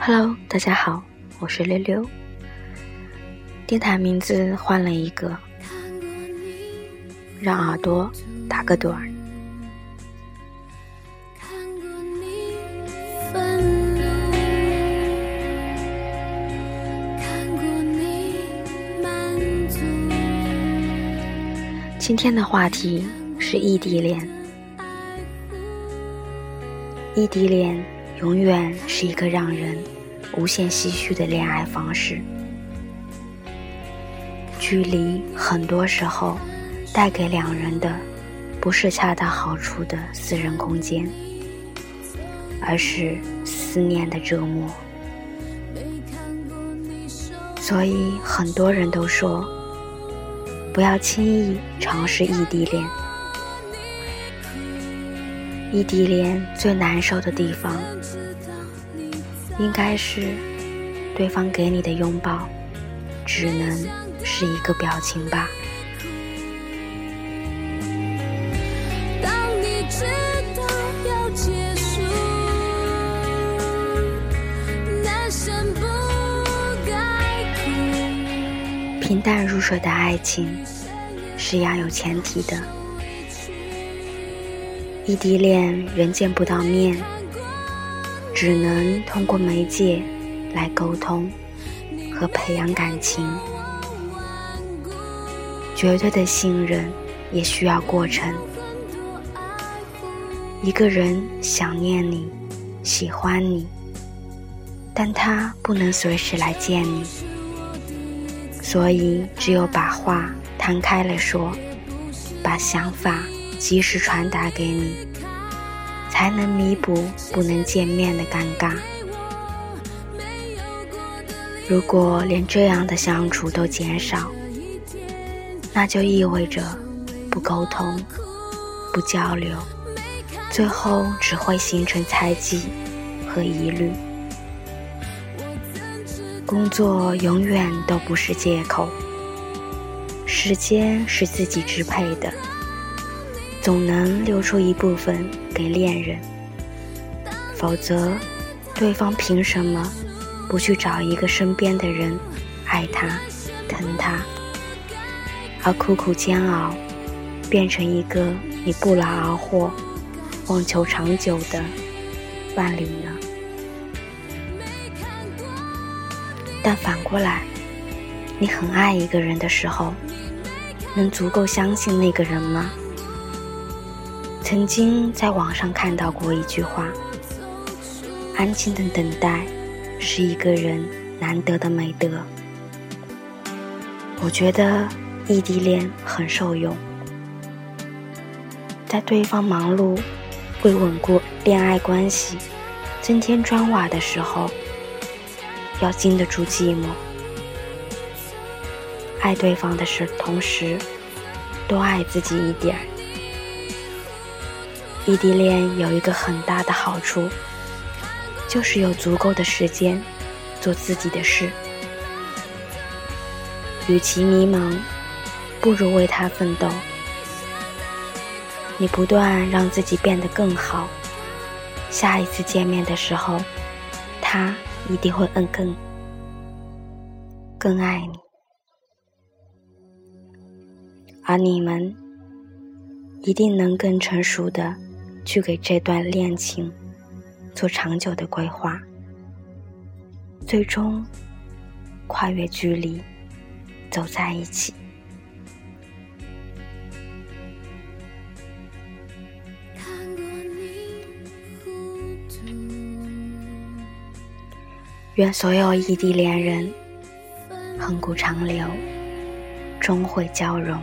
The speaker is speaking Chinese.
Hello，大家好，我是溜溜。电台名字换了一个，让耳朵打个盹儿。今天的话题是异地恋。异地恋永远是一个让人无限唏嘘的恋爱方式。距离很多时候带给两人的不是恰到好处的私人空间，而是思念的折磨。所以很多人都说。不要轻易尝试异地恋。异地恋最难受的地方，应该是对方给你的拥抱，只能是一个表情吧。平淡如水的爱情是要有前提的。异地恋人见不到面，只能通过媒介来沟通和培养感情。绝对的信任也需要过程。一个人想念你，喜欢你，但他不能随时来见你。所以，只有把话摊开了说，把想法及时传达给你，才能弥补不能见面的尴尬。如果连这样的相处都减少，那就意味着不沟通、不交流，最后只会形成猜忌和疑虑。工作永远都不是借口，时间是自己支配的，总能留出一部分给恋人，否则，对方凭什么不去找一个身边的人，爱他、疼他，而苦苦煎熬，变成一个你不劳而获、望求长久的伴侣呢？但反过来，你很爱一个人的时候，能足够相信那个人吗？曾经在网上看到过一句话：“安静的等待，是一个人难得的美德。”我觉得异地恋很受用，在对方忙碌为稳固恋爱关系增添砖瓦的时候。要经得住寂寞，爱对方的时同时，多爱自己一点。异地恋有一个很大的好处，就是有足够的时间做自己的事。与其迷茫，不如为他奋斗。你不断让自己变得更好，下一次见面的时候，他。一定会更更更爱你，而你们一定能更成熟的去给这段恋情做长久的规划，最终跨越距离走在一起。愿所有异地恋人，恒古长流，终会交融。